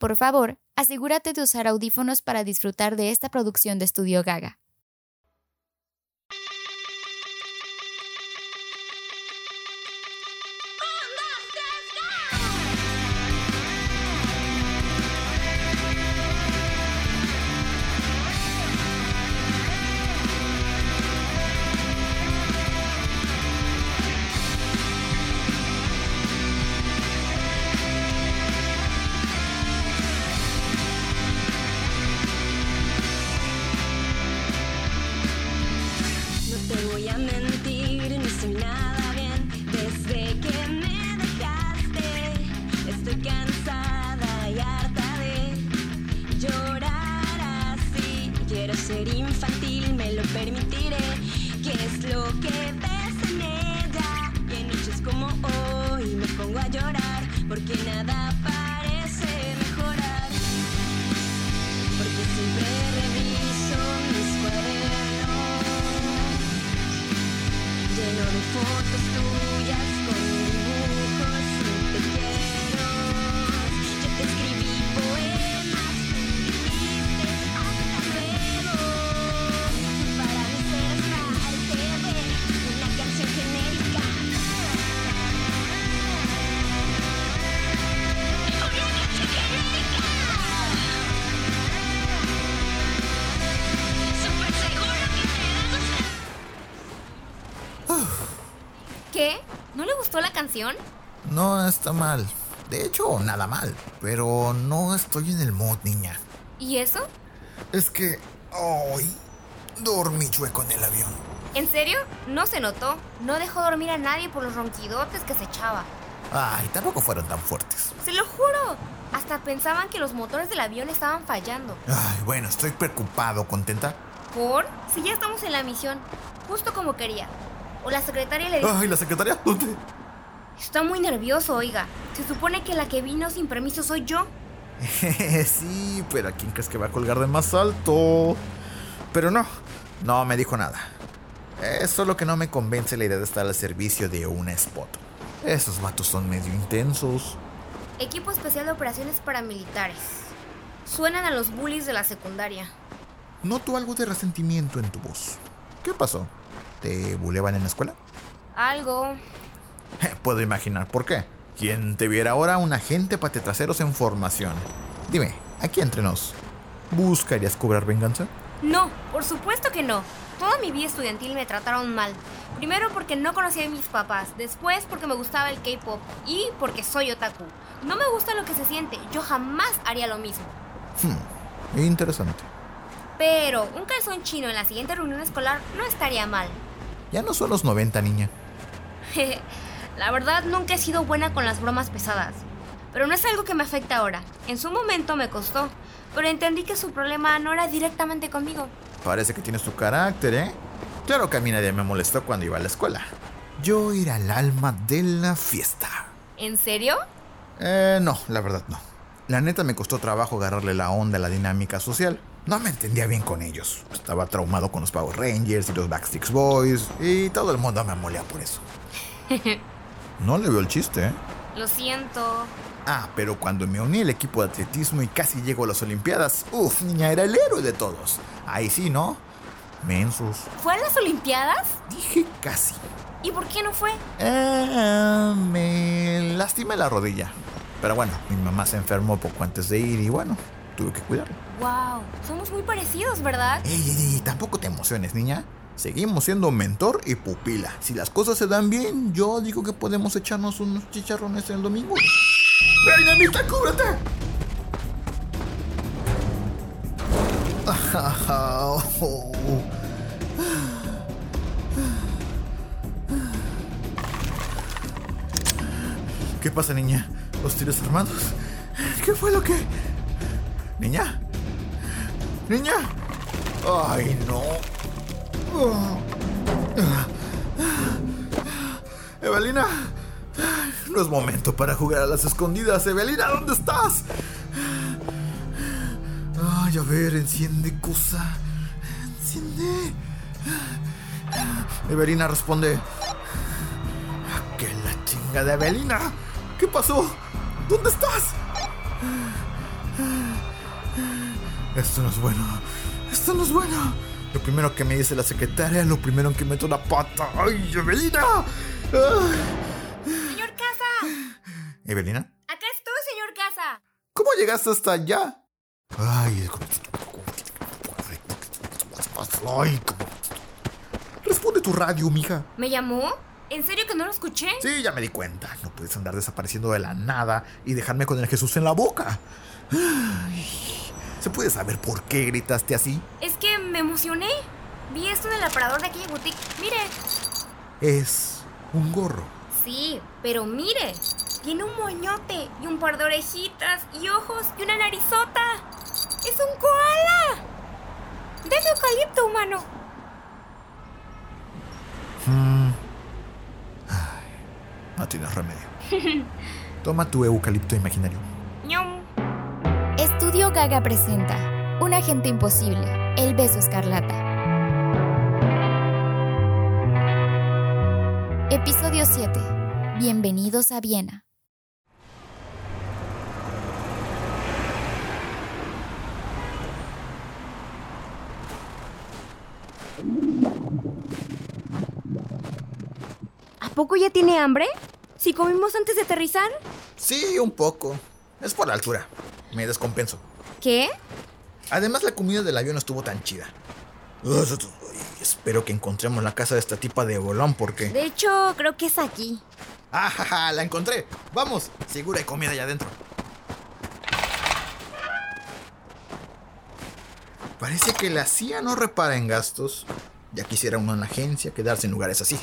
Por favor, asegúrate de usar audífonos para disfrutar de esta producción de Estudio Gaga. No está mal. De hecho, nada mal. Pero no estoy en el mood, niña. ¿Y eso? Es que hoy dormí chueco en el avión. ¿En serio? No se notó. No dejó dormir a nadie por los ronquidotes que se echaba. Ay, tampoco fueron tan fuertes. Se lo juro. Hasta pensaban que los motores del avión estaban fallando. Ay, bueno, estoy preocupado, ¿contenta? ¿Por? Si ya estamos en la misión, justo como quería. O la secretaria le dijo... Ay, ¿la secretaria? ¿Dónde? Está muy nervioso, oiga. Se supone que la que vino sin permiso soy yo. sí, pero ¿a quién crees que va a colgar de más alto? Pero no, no me dijo nada. Es solo que no me convence la idea de estar al servicio de una spot. Esos vatos son medio intensos. Equipo especial de operaciones paramilitares. Suenan a los bullies de la secundaria. Noto algo de resentimiento en tu voz. ¿Qué pasó? ¿Te buleaban en la escuela? Algo. Puedo imaginar por qué. ¿Quién te viera ahora un agente patetraseros en formación? Dime, aquí entre nos, ¿buscarías cobrar venganza? No, por supuesto que no. Toda mi vida estudiantil me trataron mal. Primero porque no conocía a mis papás, después porque me gustaba el K-pop y porque soy otaku. No me gusta lo que se siente, yo jamás haría lo mismo. Hmm, interesante. Pero un calzón chino en la siguiente reunión escolar no estaría mal. Ya no son los 90, niña. La verdad nunca he sido buena con las bromas pesadas. Pero no es algo que me afecta ahora. En su momento me costó, pero entendí que su problema no era directamente conmigo. Parece que tienes tu carácter, ¿eh? Claro que a mí nadie me molestó cuando iba a la escuela. Yo era el alma de la fiesta. ¿En serio? Eh, no, la verdad no. La neta me costó trabajo agarrarle la onda a la dinámica social. No me entendía bien con ellos. Estaba traumado con los Power Rangers y los Backstreet Boys y todo el mundo me molía por eso. No le veo el chiste, ¿eh? Lo siento. Ah, pero cuando me uní al equipo de atletismo y casi llego a las Olimpiadas, uff, niña, era el héroe de todos. Ahí sí, ¿no? Mensos. ¿Fue a las Olimpiadas? Dije casi. ¿Y por qué no fue? Eh, me lastimé la rodilla. Pero bueno, mi mamá se enfermó poco antes de ir y bueno, tuve que cuidarla. Wow, somos muy parecidos, ¿verdad? Ey, ey, ey, tampoco te emociones, niña. Seguimos siendo mentor y pupila. Si las cosas se dan bien, yo digo que podemos echarnos unos chicharrones el domingo. ¡Dinamita, cúbrete! ¿Qué pasa, niña? ¿Los tiros armados? ¿Qué fue lo que...? ¿Niña? ¿Niña? ¡Ay, no! Evelina, no es momento para jugar a las escondidas. Evelina, ¿dónde estás? Ay, a ver, enciende cosa. Enciende. Evelina responde. ¿Qué la chinga de Evelina? ¿Qué pasó? ¿Dónde estás? Esto no es bueno. Esto no es bueno. Lo primero que me dice la secretaria, lo primero en que meto la pata. ¡Ay, Evelina! ¡Señor Casa! ¿Evelina? Acá estoy, señor Casa. ¿Cómo llegaste hasta allá? Ay, ay, Responde tu radio, mija. ¿Me llamó? ¿En serio que no lo escuché? Sí, ya me di cuenta. No puedes andar desapareciendo de la nada y dejarme con el Jesús en la boca. ¿Se puede saber por qué gritaste así? Es que me emocioné. Vi esto en el aparador de aquella boutique. Mire. Es un gorro. Sí, pero mire. Tiene un moñote y un par de orejitas y ojos y una narizota. ¡Es un koala! ¡Deme eucalipto, humano! Mm. Ay, no tienes remedio. Toma tu eucalipto imaginario. Estudio Gaga presenta Un agente imposible, El beso escarlata. Episodio 7. Bienvenidos a Viena. ¿A poco ya tiene hambre? ¿Si comimos antes de aterrizar? Sí, un poco. Es por la altura. Me descompenso. ¿Qué? Además, la comida del avión no estuvo tan chida. Espero que encontremos la casa de esta tipa de bolón porque... De hecho, creo que es aquí. ¡Ah, ja, ja! la encontré! Vamos, seguro hay comida allá adentro. Parece que la CIA no repara en gastos. Ya quisiera uno en la agencia quedarse en lugares así.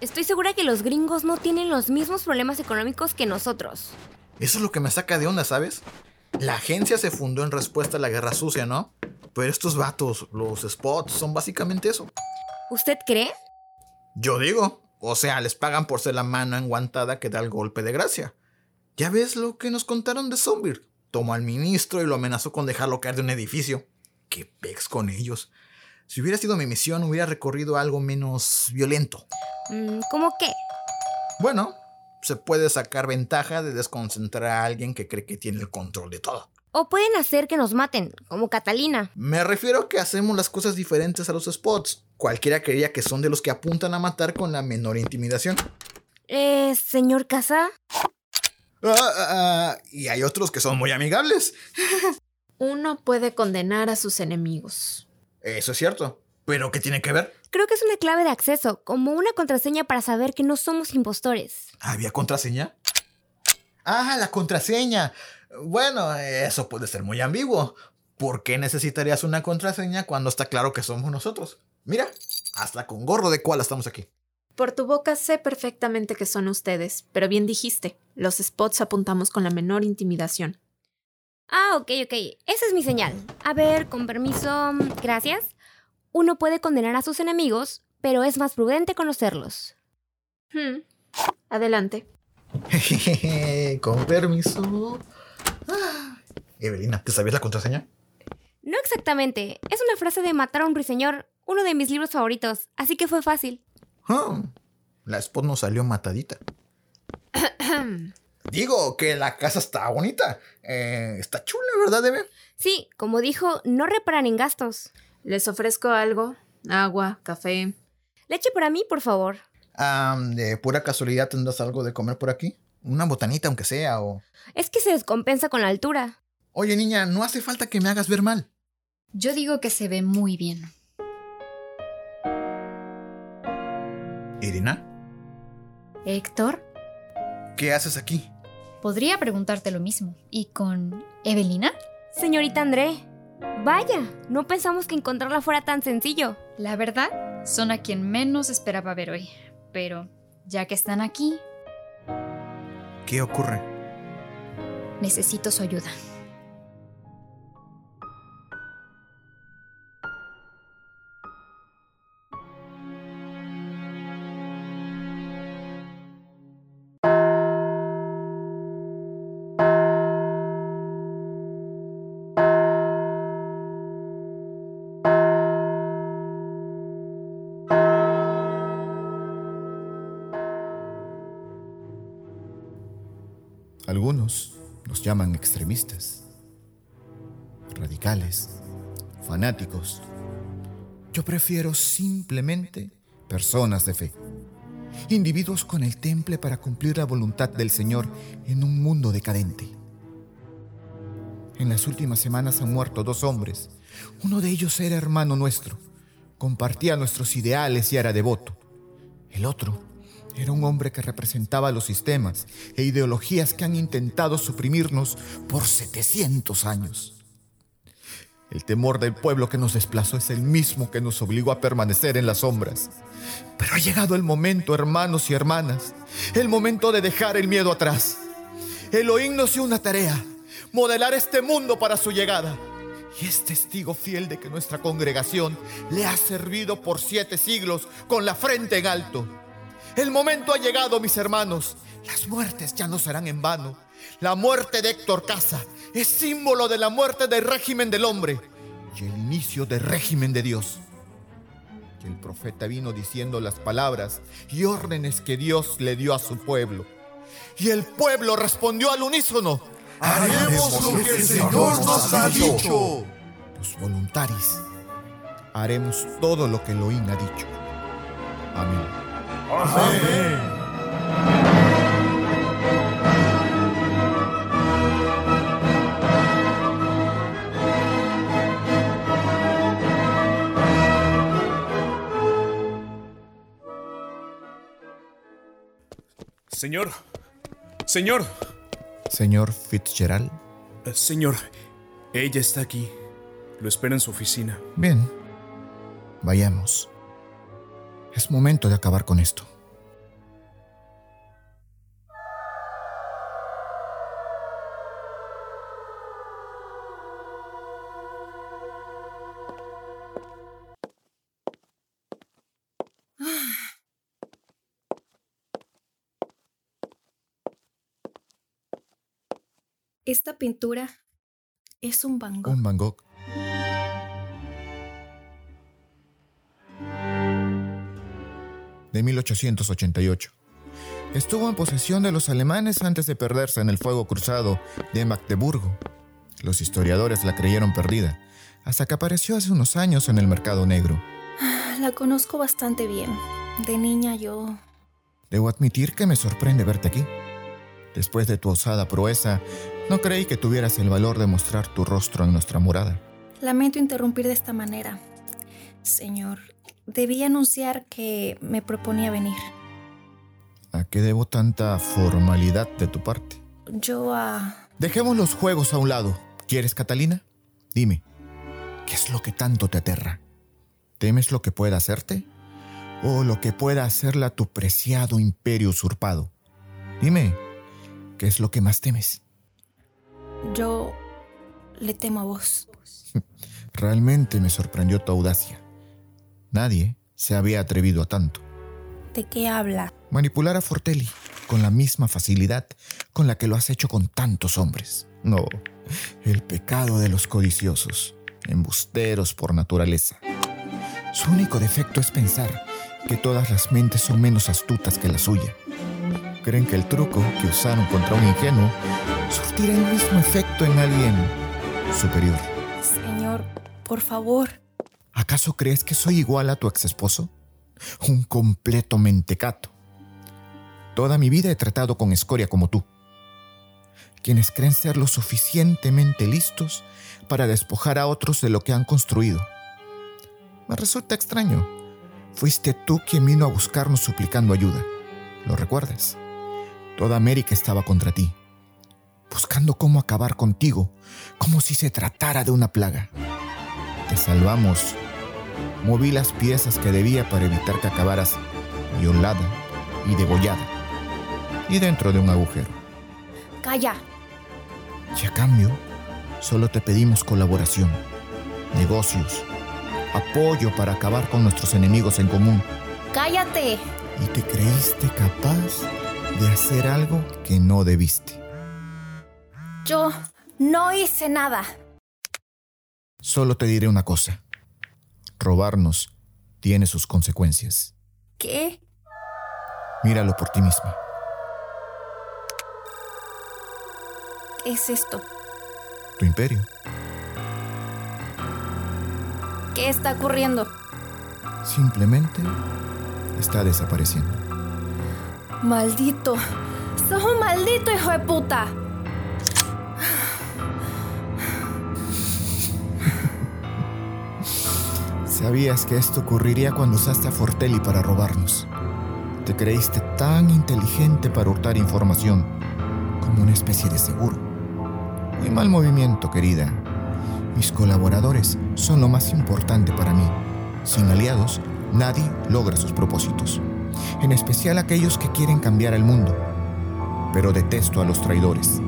Estoy segura que los gringos no tienen los mismos problemas económicos que nosotros. Eso es lo que me saca de onda, ¿sabes? La agencia se fundó en respuesta a la guerra sucia, ¿no? Pero estos vatos, los spots, son básicamente eso. ¿Usted cree? Yo digo. O sea, les pagan por ser la mano enguantada que da el golpe de gracia. Ya ves lo que nos contaron de Zombie. Tomó al ministro y lo amenazó con dejarlo caer de un edificio. ¡Qué pex con ellos! Si hubiera sido mi misión, hubiera recorrido algo menos violento. Mm, ¿Cómo qué? Bueno, se puede sacar ventaja de desconcentrar a alguien que cree que tiene el control de todo. O pueden hacer que nos maten, como Catalina. Me refiero a que hacemos las cosas diferentes a los spots. Cualquiera creería que son de los que apuntan a matar con la menor intimidación. Eh, señor Casa. Ah, ah, ah, y hay otros que son muy amigables. Uno puede condenar a sus enemigos. Eso es cierto. ¿Pero qué tiene que ver? Creo que es una clave de acceso, como una contraseña para saber que no somos impostores. ¿Había contraseña? Ah, la contraseña. Bueno, eso puede ser muy ambiguo. ¿Por qué necesitarías una contraseña cuando está claro que somos nosotros? Mira, hasta con gorro de koala estamos aquí. Por tu boca sé perfectamente que son ustedes, pero bien dijiste, los spots apuntamos con la menor intimidación. Ah, ok, ok. Esa es mi señal. A ver, con permiso. Gracias. Uno puede condenar a sus enemigos, pero es más prudente conocerlos. Hmm. Adelante. con permiso. Ah. Evelina, ¿te sabías la contraseña? No exactamente. Es una frase de Matar a un ruiseñor, uno de mis libros favoritos, así que fue fácil. Ah, la spot nos salió matadita. Digo que la casa está bonita. Eh, está chula, ¿verdad, Eve? Sí, como dijo, no reparan en gastos. ¿Les ofrezco algo? Agua, café. Leche para mí, por favor. Ah, de pura casualidad tendrás algo de comer por aquí. Una botanita, aunque sea, o. Es que se descompensa con la altura. Oye, niña, no hace falta que me hagas ver mal. Yo digo que se ve muy bien. ¿Irina? ¿Héctor? ¿Qué haces aquí? Podría preguntarte lo mismo. ¿Y con Evelina? Señorita André. Vaya, no pensamos que encontrarla fuera tan sencillo. La verdad, son a quien menos esperaba ver hoy. Pero, ya que están aquí, ¿Qué ocurre? necesito su ayuda. Llaman extremistas. radicales, fanáticos. Yo prefiero simplemente personas de fe. Individuos con el temple para cumplir la voluntad del Señor en un mundo decadente. En las últimas semanas han muerto dos hombres. Uno de ellos era hermano nuestro. Compartía nuestros ideales y era devoto. El otro era un hombre que representaba los sistemas e ideologías que han intentado suprimirnos por 700 años. El temor del pueblo que nos desplazó es el mismo que nos obligó a permanecer en las sombras. Pero ha llegado el momento, hermanos y hermanas, el momento de dejar el miedo atrás. Elohim nos dio una tarea, modelar este mundo para su llegada. Y es testigo fiel de que nuestra congregación le ha servido por siete siglos con la frente en alto. El momento ha llegado, mis hermanos. Las muertes ya no serán en vano. La muerte de Héctor Casa es símbolo de la muerte del régimen del hombre y el inicio del régimen de Dios. Y el profeta vino diciendo las palabras y órdenes que Dios le dio a su pueblo. Y el pueblo respondió al unísono. Haremos lo que el Señor nos ha dicho. Los voluntarios haremos todo lo que Elohim ha dicho. Señor. Señor. Señor Fitzgerald. Eh, señor, ella está aquí. Lo espera en su oficina. Bien. Vayamos. Es momento de acabar con esto. Esta pintura es un Van Gogh. Un Van Gogh. De 1888. Estuvo en posesión de los alemanes antes de perderse en el fuego cruzado de Magdeburgo. Los historiadores la creyeron perdida, hasta que apareció hace unos años en el mercado negro. La conozco bastante bien. De niña yo... Debo admitir que me sorprende verte aquí. Después de tu osada proeza, no creí que tuvieras el valor de mostrar tu rostro en nuestra morada. Lamento interrumpir de esta manera. Señor, debí anunciar que me proponía venir. ¿A qué debo tanta formalidad de tu parte? Yo a... Dejemos los juegos a un lado. ¿Quieres, Catalina? Dime, ¿qué es lo que tanto te aterra? ¿Temes lo que pueda hacerte? ¿O lo que pueda hacerla tu preciado imperio usurpado? Dime, ¿qué es lo que más temes? Yo le temo a vos. Realmente me sorprendió tu audacia. Nadie se había atrevido a tanto. ¿De qué habla? Manipular a Fortelli con la misma facilidad con la que lo has hecho con tantos hombres. No, el pecado de los codiciosos, embusteros por naturaleza. Su único defecto es pensar que todas las mentes son menos astutas que la suya. Creen que el truco que usaron contra un ingenuo surtirá el mismo efecto en alguien superior. Señor, por favor. ¿Acaso crees que soy igual a tu ex esposo? Un completo mentecato. Toda mi vida he tratado con escoria como tú. Quienes creen ser lo suficientemente listos para despojar a otros de lo que han construido. Me resulta extraño. Fuiste tú quien vino a buscarnos suplicando ayuda. ¿Lo recuerdas? Toda América estaba contra ti, buscando cómo acabar contigo, como si se tratara de una plaga. Te salvamos. Moví las piezas que debía para evitar que acabaras violada y degollada, y dentro de un agujero. Calla. Y a cambio, solo te pedimos colaboración, negocios, apoyo para acabar con nuestros enemigos en común. Cállate. Y te creíste capaz de hacer algo que no debiste. Yo no hice nada. Solo te diré una cosa. Robarnos tiene sus consecuencias. ¿Qué? Míralo por ti misma. ¿Qué es esto? Tu imperio. ¿Qué está ocurriendo? Simplemente está desapareciendo. Maldito. Sos un maldito hijo de puta. Sabías que esto ocurriría cuando usaste a Fortelli para robarnos. Te creíste tan inteligente para hurtar información, como una especie de seguro. Muy mal movimiento, querida. Mis colaboradores son lo más importante para mí. Sin aliados, nadie logra sus propósitos. En especial aquellos que quieren cambiar el mundo. Pero detesto a los traidores.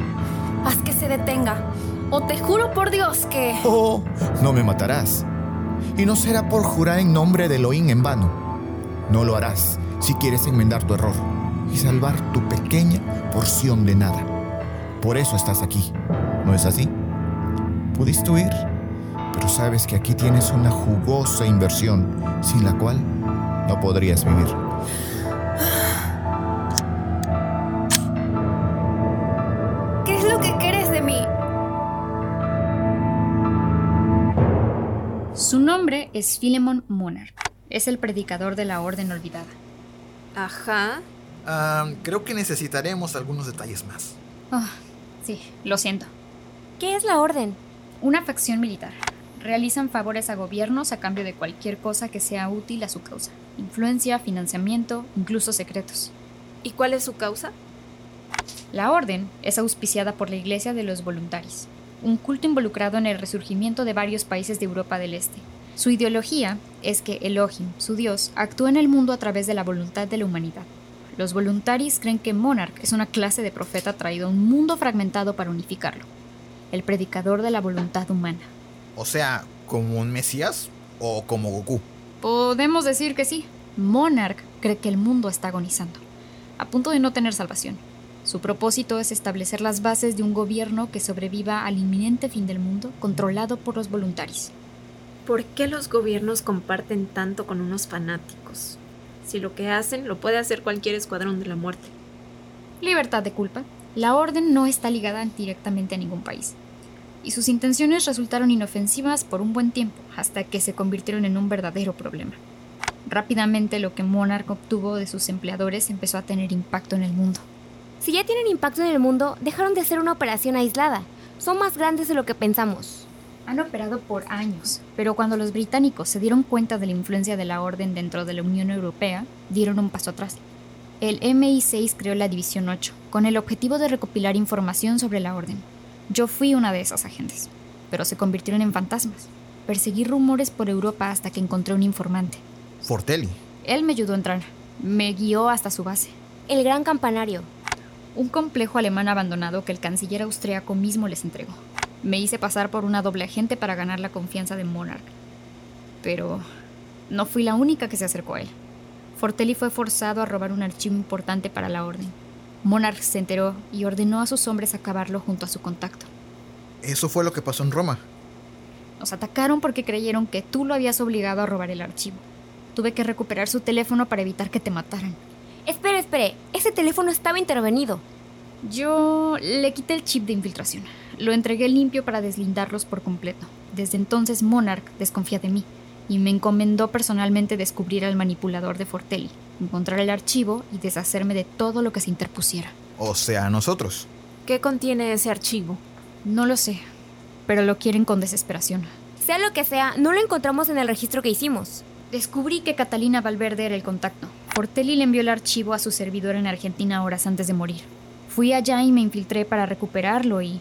Haz que se detenga. O te juro por Dios que... Oh, no me matarás. Y no será por jurar en nombre de Elohim en vano. No lo harás si quieres enmendar tu error y salvar tu pequeña porción de nada. Por eso estás aquí, ¿no es así? Pudiste huir, pero sabes que aquí tienes una jugosa inversión sin la cual no podrías vivir. Es Philemon Monarch. Es el predicador de la Orden Olvidada. Ajá. Ah, creo que necesitaremos algunos detalles más. Ah, sí, lo siento. ¿Qué es la orden? Una facción militar. Realizan favores a gobiernos a cambio de cualquier cosa que sea útil a su causa. Influencia, financiamiento, incluso secretos. ¿Y cuál es su causa? La orden es auspiciada por la Iglesia de los Voluntarios, un culto involucrado en el resurgimiento de varios países de Europa del Este. Su ideología es que Elohim, su Dios, actúa en el mundo a través de la voluntad de la humanidad. Los voluntaris creen que Monarch es una clase de profeta traído a un mundo fragmentado para unificarlo. El predicador de la voluntad humana. O sea, como un Mesías o como Goku. Podemos decir que sí. Monarch cree que el mundo está agonizando, a punto de no tener salvación. Su propósito es establecer las bases de un gobierno que sobreviva al inminente fin del mundo, controlado por los voluntarios. ¿Por qué los gobiernos comparten tanto con unos fanáticos? Si lo que hacen lo puede hacer cualquier escuadrón de la muerte. Libertad de culpa. La orden no está ligada directamente a ningún país. Y sus intenciones resultaron inofensivas por un buen tiempo, hasta que se convirtieron en un verdadero problema. Rápidamente lo que Monarch obtuvo de sus empleadores empezó a tener impacto en el mundo. Si ya tienen impacto en el mundo, dejaron de ser una operación aislada. Son más grandes de lo que pensamos. Han operado por años, pero cuando los británicos se dieron cuenta de la influencia de la orden dentro de la Unión Europea, dieron un paso atrás. El MI6 creó la División 8, con el objetivo de recopilar información sobre la orden. Yo fui una de esas agentes, pero se convirtieron en fantasmas. Perseguí rumores por Europa hasta que encontré un informante. Fortelli. Él me ayudó a entrar. Me guió hasta su base. El gran campanario. Un complejo alemán abandonado que el canciller austriaco mismo les entregó. Me hice pasar por una doble agente para ganar la confianza de Monarch. Pero no fui la única que se acercó a él. Fortelli fue forzado a robar un archivo importante para la orden. Monarch se enteró y ordenó a sus hombres acabarlo junto a su contacto. Eso fue lo que pasó en Roma. Nos atacaron porque creyeron que tú lo habías obligado a robar el archivo. Tuve que recuperar su teléfono para evitar que te mataran. Espere, espere. Ese teléfono estaba intervenido. Yo le quité el chip de infiltración. Lo entregué limpio para deslindarlos por completo. Desde entonces Monarch desconfía de mí y me encomendó personalmente descubrir al manipulador de Fortelli, encontrar el archivo y deshacerme de todo lo que se interpusiera. O sea, nosotros. ¿Qué contiene ese archivo? No lo sé, pero lo quieren con desesperación. Sea lo que sea, no lo encontramos en el registro que hicimos. Descubrí que Catalina Valverde era el contacto. Fortelli le envió el archivo a su servidor en Argentina horas antes de morir. Fui allá y me infiltré para recuperarlo y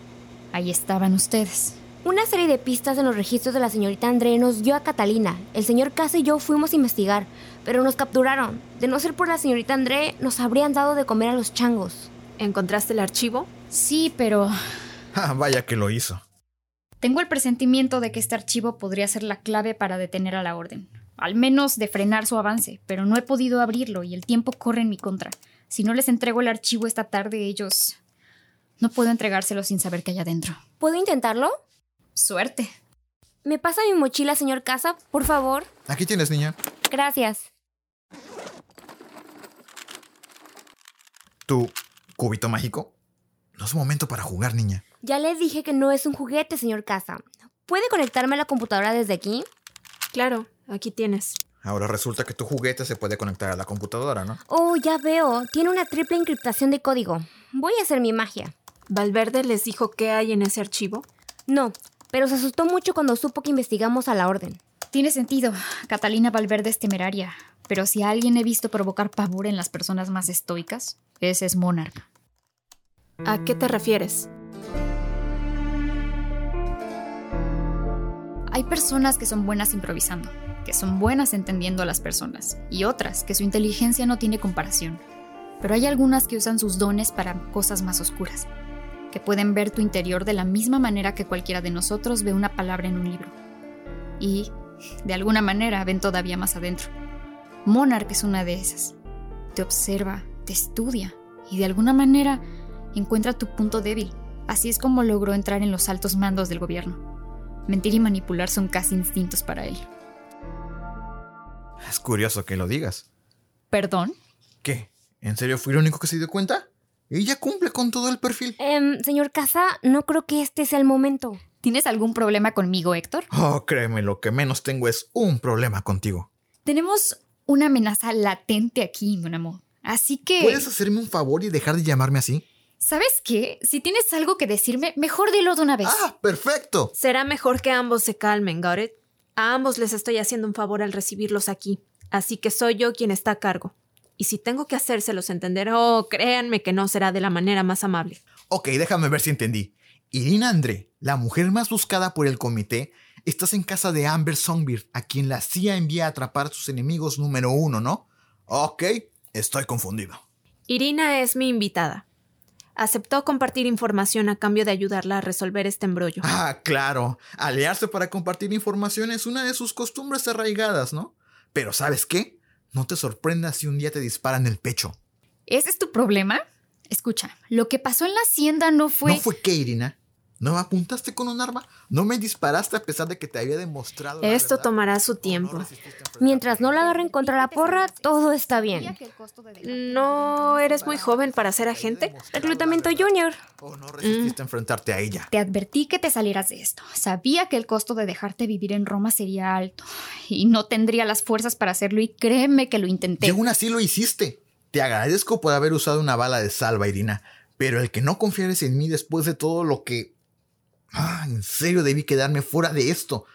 ahí estaban ustedes. Una serie de pistas en los registros de la señorita André nos dio a Catalina. El señor Casa y yo fuimos a investigar, pero nos capturaron. De no ser por la señorita André, nos habrían dado de comer a los changos. ¿Encontraste el archivo? Sí, pero... Ah, vaya que lo hizo. Tengo el presentimiento de que este archivo podría ser la clave para detener a la orden. Al menos de frenar su avance, pero no he podido abrirlo y el tiempo corre en mi contra. Si no les entrego el archivo esta tarde, ellos... No puedo entregárselo sin saber qué hay adentro. ¿Puedo intentarlo? Suerte. ¿Me pasa mi mochila, señor Casa, por favor? Aquí tienes, niña. Gracias. ¿Tu cubito mágico? No es momento para jugar, niña. Ya les dije que no es un juguete, señor Casa. ¿Puede conectarme a la computadora desde aquí? Claro, aquí tienes. Ahora resulta que tu juguete se puede conectar a la computadora, ¿no? Oh, ya veo. Tiene una triple encriptación de código. Voy a hacer mi magia. ¿Valverde les dijo qué hay en ese archivo? No, pero se asustó mucho cuando supo que investigamos a la orden. Tiene sentido. Catalina Valverde es temeraria. Pero si a alguien he visto provocar pavor en las personas más estoicas, ese es Monarch. ¿A qué te refieres? Hay personas que son buenas improvisando, que son buenas entendiendo a las personas, y otras que su inteligencia no tiene comparación. Pero hay algunas que usan sus dones para cosas más oscuras, que pueden ver tu interior de la misma manera que cualquiera de nosotros ve una palabra en un libro. Y, de alguna manera, ven todavía más adentro. Monarch es una de esas. Te observa, te estudia, y de alguna manera encuentra tu punto débil. Así es como logró entrar en los altos mandos del gobierno. Mentir y manipular son casi instintos para él. Es curioso que lo digas. ¿Perdón? ¿Qué? ¿En serio fui el único que se dio cuenta? Ella cumple con todo el perfil. Em, señor Casa, no creo que este sea el momento. ¿Tienes algún problema conmigo, Héctor? Oh, créeme, lo que menos tengo es un problema contigo. Tenemos una amenaza latente aquí, mon amor. Así que... ¿Puedes hacerme un favor y dejar de llamarme así? ¿Sabes qué? Si tienes algo que decirme, mejor dilo de una vez. ¡Ah, perfecto! Será mejor que ambos se calmen, Gareth. A ambos les estoy haciendo un favor al recibirlos aquí, así que soy yo quien está a cargo. Y si tengo que hacérselos entender, oh, créanme que no será de la manera más amable. Ok, déjame ver si entendí. Irina André, la mujer más buscada por el comité, estás en casa de Amber Songbird, a quien la CIA envía a atrapar a sus enemigos número uno, ¿no? Ok, estoy confundido. Irina es mi invitada aceptó compartir información a cambio de ayudarla a resolver este embrollo. Ah, claro. Aliarse para compartir información es una de sus costumbres arraigadas, ¿no? Pero ¿sabes qué? No te sorprendas si un día te disparan el pecho. ¿Ese es tu problema? Escucha, lo que pasó en la hacienda no fue... ¿No fue qué, Irina? ¿No me apuntaste con un arma? ¿No me disparaste a pesar de que te había demostrado... Esto tomará su tiempo. Mientras no la agarren contra la porra, todo está bien. ¿No eres muy joven para ser agente? Reclutamiento junior. ¿O no resististe a enfrentarte a ella? Te advertí que te salieras de esto. Sabía que el costo de dejarte vivir en Roma sería alto. Y no tendría las fuerzas para hacerlo y créeme que lo intenté. Y aún así lo hiciste. Te agradezco por haber usado una bala de salva, Irina. Pero el que no confiares en mí después de todo lo que Ah, en serio debí quedarme fuera de esto.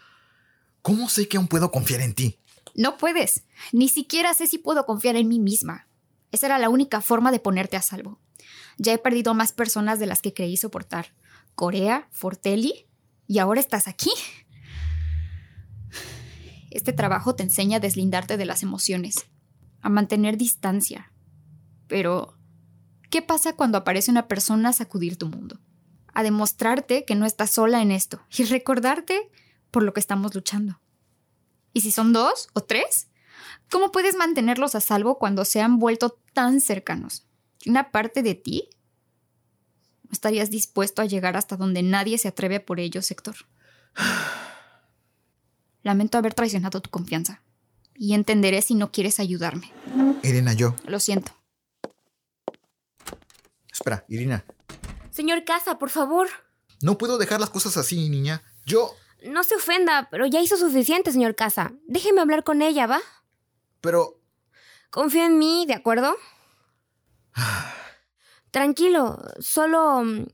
¿Cómo sé que aún puedo confiar en ti? No puedes. Ni siquiera sé si puedo confiar en mí misma. Esa era la única forma de ponerte a salvo. Ya he perdido más personas de las que creí soportar. Corea, Fortelli, y ahora estás aquí. Este trabajo te enseña a deslindarte de las emociones, a mantener distancia. Pero, ¿qué pasa cuando aparece una persona a sacudir tu mundo? A demostrarte que no estás sola en esto y recordarte por lo que estamos luchando. ¿Y si son dos o tres? ¿Cómo puedes mantenerlos a salvo cuando se han vuelto tan cercanos? ¿Una parte de ti? ¿No estarías dispuesto a llegar hasta donde nadie se atreve por ellos, Héctor? Lamento haber traicionado tu confianza. Y entenderé si no quieres ayudarme. Irina, yo. Lo siento. Espera, Irina. Señor Casa, por favor. No puedo dejar las cosas así, niña. Yo... No se ofenda, pero ya hizo suficiente, señor Casa. Déjeme hablar con ella, ¿va? Pero... Confía en mí, ¿de acuerdo? Tranquilo, solo... Mm,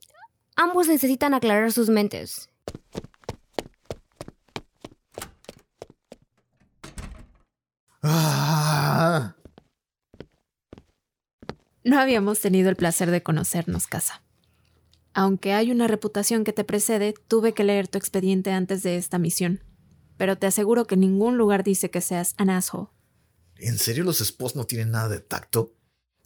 ambos necesitan aclarar sus mentes. Ah. No habíamos tenido el placer de conocernos, Casa. Aunque hay una reputación que te precede, tuve que leer tu expediente antes de esta misión. Pero te aseguro que ningún lugar dice que seas an asshole. ¿En serio los esposos no tienen nada de tacto?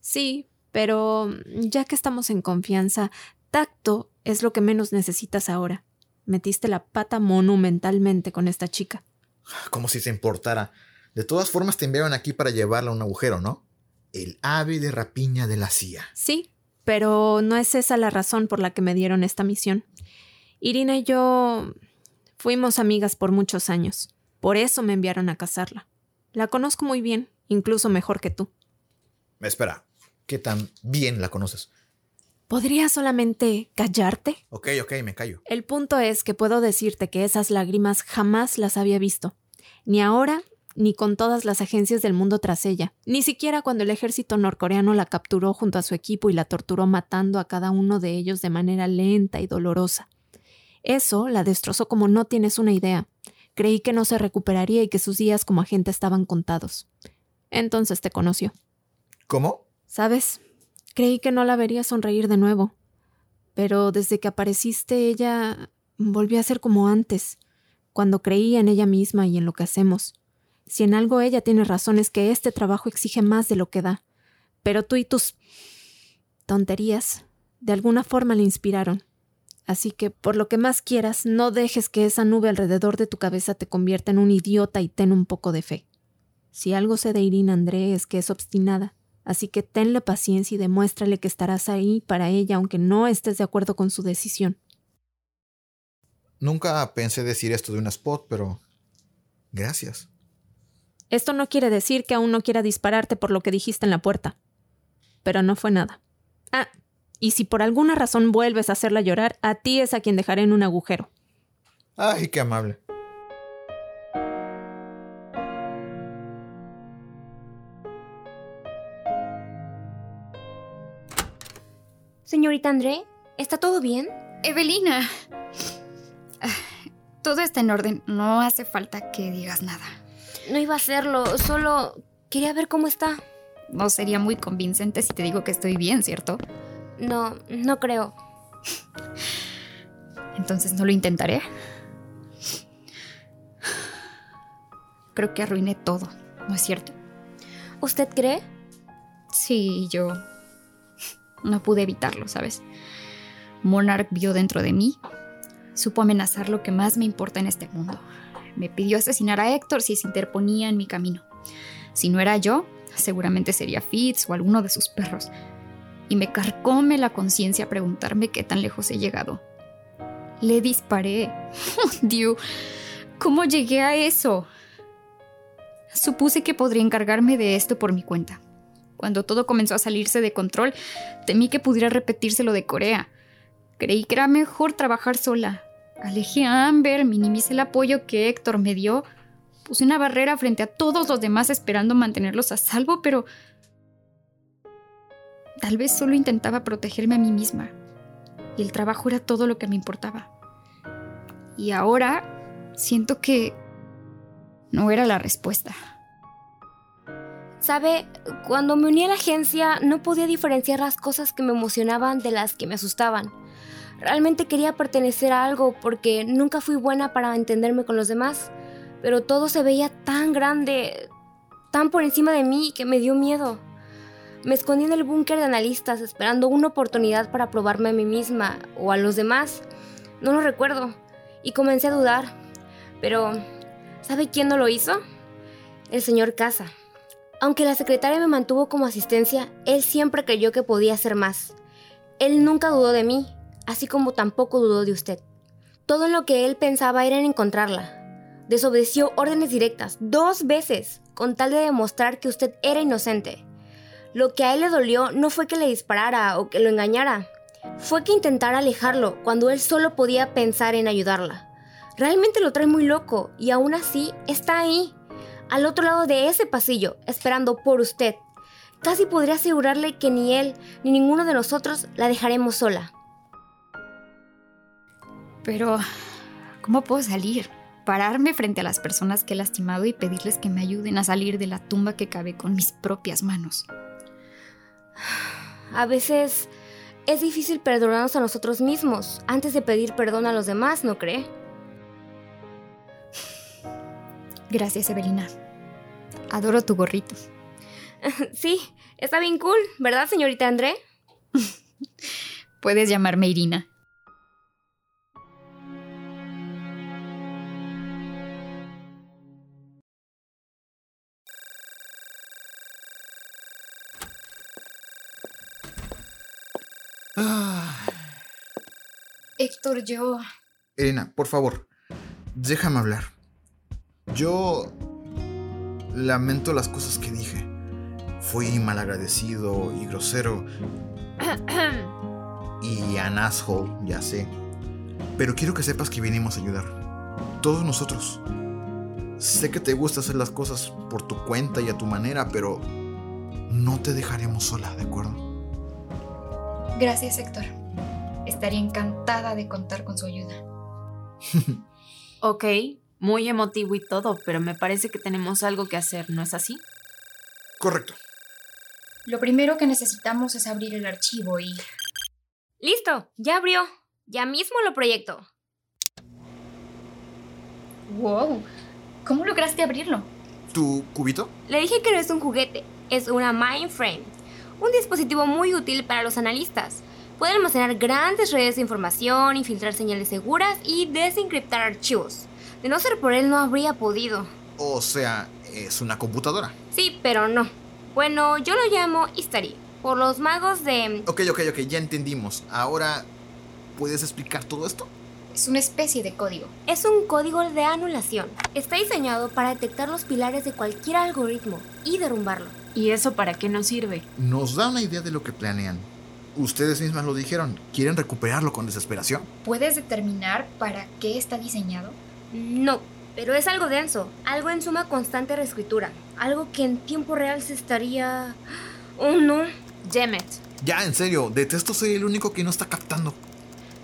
Sí, pero ya que estamos en confianza, tacto es lo que menos necesitas ahora. Metiste la pata monumentalmente con esta chica. Como si se importara. De todas formas te enviaron aquí para llevarla a un agujero, ¿no? El ave de rapiña de la CIA. Sí, pero no es esa la razón por la que me dieron esta misión. Irina y yo fuimos amigas por muchos años. Por eso me enviaron a casarla. La conozco muy bien, incluso mejor que tú. Espera, ¿qué tan bien la conoces? ¿Podría solamente callarte? Ok, ok, me callo. El punto es que puedo decirte que esas lágrimas jamás las había visto. Ni ahora, ni con todas las agencias del mundo tras ella, ni siquiera cuando el ejército norcoreano la capturó junto a su equipo y la torturó matando a cada uno de ellos de manera lenta y dolorosa. Eso la destrozó como no tienes una idea. Creí que no se recuperaría y que sus días como agente estaban contados. Entonces te conoció. ¿Cómo? ¿Sabes? Creí que no la vería sonreír de nuevo. Pero desde que apareciste ella volvió a ser como antes, cuando creía en ella misma y en lo que hacemos. Si en algo ella tiene razón es que este trabajo exige más de lo que da. Pero tú y tus tonterías de alguna forma le inspiraron. Así que, por lo que más quieras, no dejes que esa nube alrededor de tu cabeza te convierta en un idiota y ten un poco de fe. Si algo sé de Irina André es que es obstinada, así que tenle paciencia y demuéstrale que estarás ahí para ella aunque no estés de acuerdo con su decisión. Nunca pensé decir esto de un spot, pero... Gracias. Esto no quiere decir que aún no quiera dispararte por lo que dijiste en la puerta. Pero no fue nada. Ah, y si por alguna razón vuelves a hacerla llorar, a ti es a quien dejaré en un agujero. Ay, qué amable. Señorita André, ¿está todo bien? Evelina. Ah, todo está en orden. No hace falta que digas nada. No iba a hacerlo, solo quería ver cómo está. No sería muy convincente si te digo que estoy bien, ¿cierto? No, no creo. Entonces no lo intentaré. Creo que arruiné todo, ¿no es cierto? ¿Usted cree? Sí, yo no pude evitarlo, ¿sabes? Monarch vio dentro de mí, supo amenazar lo que más me importa en este mundo. Me pidió asesinar a Héctor si se interponía en mi camino. Si no era yo, seguramente sería Fitz o alguno de sus perros y me carcome la conciencia preguntarme qué tan lejos he llegado. Le disparé. Oh, Dios, ¿cómo llegué a eso? Supuse que podría encargarme de esto por mi cuenta. Cuando todo comenzó a salirse de control, temí que pudiera repetirse lo de Corea. Creí que era mejor trabajar sola. Alejé a Amber, minimicé el apoyo que Héctor me dio, puse una barrera frente a todos los demás esperando mantenerlos a salvo, pero Tal vez solo intentaba protegerme a mí misma. Y el trabajo era todo lo que me importaba. Y ahora siento que no era la respuesta. Sabe, cuando me uní a la agencia no podía diferenciar las cosas que me emocionaban de las que me asustaban. Realmente quería pertenecer a algo porque nunca fui buena para entenderme con los demás, pero todo se veía tan grande, tan por encima de mí que me dio miedo. Me escondí en el búnker de analistas esperando una oportunidad para probarme a mí misma o a los demás. No lo recuerdo. Y comencé a dudar. Pero, ¿sabe quién no lo hizo? El señor Casa. Aunque la secretaria me mantuvo como asistencia, él siempre creyó que podía hacer más. Él nunca dudó de mí, así como tampoco dudó de usted. Todo lo que él pensaba era en encontrarla. Desobedeció órdenes directas dos veces, con tal de demostrar que usted era inocente. Lo que a él le dolió no fue que le disparara o que lo engañara, fue que intentara alejarlo cuando él solo podía pensar en ayudarla. Realmente lo trae muy loco y aún así está ahí, al otro lado de ese pasillo, esperando por usted. Casi podría asegurarle que ni él ni ninguno de nosotros la dejaremos sola. Pero, ¿cómo puedo salir? Pararme frente a las personas que he lastimado y pedirles que me ayuden a salir de la tumba que cabe con mis propias manos. A veces es difícil perdonarnos a nosotros mismos antes de pedir perdón a los demás, ¿no cree? Gracias, Evelina. Adoro tu gorrito. Sí, está bien cool, ¿verdad, señorita André? Puedes llamarme Irina. Héctor, yo... Elena, por favor, déjame hablar. Yo lamento las cosas que dije. Fui malagradecido y grosero. y an asshole, ya sé. Pero quiero que sepas que vinimos a ayudar. Todos nosotros. sé que te gusta hacer las cosas por tu cuenta y a tu manera, pero no te dejaremos sola, ¿de acuerdo? Gracias, Héctor. Estaría encantada de contar con su ayuda. ok, muy emotivo y todo, pero me parece que tenemos algo que hacer, ¿no es así? Correcto. Lo primero que necesitamos es abrir el archivo y... Listo, ya abrió. Ya mismo lo proyecto. ¡Wow! ¿Cómo lograste abrirlo? ¿Tu cubito? Le dije que no es un juguete, es una Mindframe. Un dispositivo muy útil para los analistas. Puede almacenar grandes redes de información, infiltrar señales seguras y desencriptar archivos. De no ser por él no habría podido. O sea, es una computadora. Sí, pero no. Bueno, yo lo llamo Istari, por los magos de... Ok, ok, ok, ya entendimos. Ahora, ¿puedes explicar todo esto? Es una especie de código. Es un código de anulación. Está diseñado para detectar los pilares de cualquier algoritmo y derrumbarlo. ¿Y eso para qué nos sirve? Nos da una idea de lo que planean. Ustedes mismas lo dijeron, quieren recuperarlo con desesperación. ¿Puedes determinar para qué está diseñado? No, pero es algo denso, algo en suma constante reescritura, algo que en tiempo real se estaría... Oh no. Jemet. Ya, en serio, detesto ser el único que no está captando.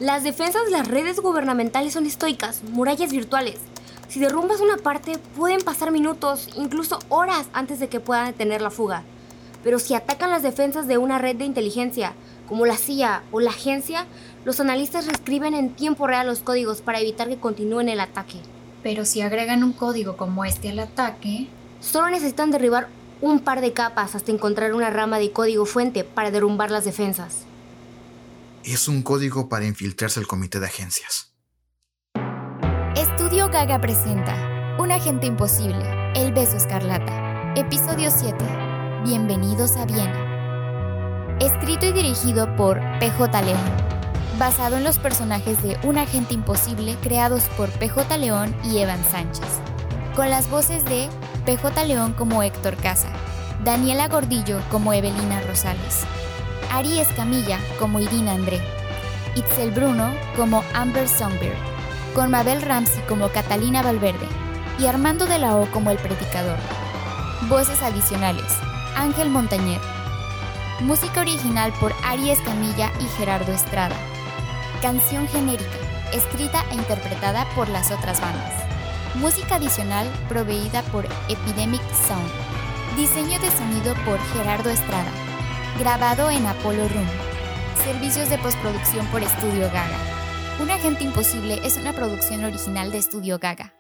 Las defensas de las redes gubernamentales son estoicas, murallas virtuales. Si derrumbas una parte, pueden pasar minutos, incluso horas antes de que puedan detener la fuga. Pero si atacan las defensas de una red de inteligencia, como la CIA o la agencia, los analistas reescriben en tiempo real los códigos para evitar que continúen el ataque. Pero si agregan un código como este al ataque... Solo necesitan derribar un par de capas hasta encontrar una rama de código fuente para derrumbar las defensas. Es un código para infiltrarse al comité de agencias. Estudio Gaga presenta Un agente imposible, El beso escarlata. Episodio 7. Bienvenidos a Viena. Escrito y dirigido por PJ León. Basado en los personajes de Un agente imposible creados por PJ León y Evan Sánchez. Con las voces de PJ León como Héctor Casa, Daniela Gordillo como Evelina Rosales, Ari Escamilla como Irina André, Itzel Bruno como Amber Songbird, con Mabel Ramsey como Catalina Valverde y Armando de la O como el predicador. Voces adicionales: Ángel Montañer. Música original por Ari Escamilla y Gerardo Estrada. Canción genérica, escrita e interpretada por las otras bandas. Música adicional proveída por Epidemic Sound. Diseño de sonido por Gerardo Estrada. Grabado en Apollo Room. Servicios de postproducción por Estudio Gaga. Un agente imposible es una producción original de Estudio Gaga.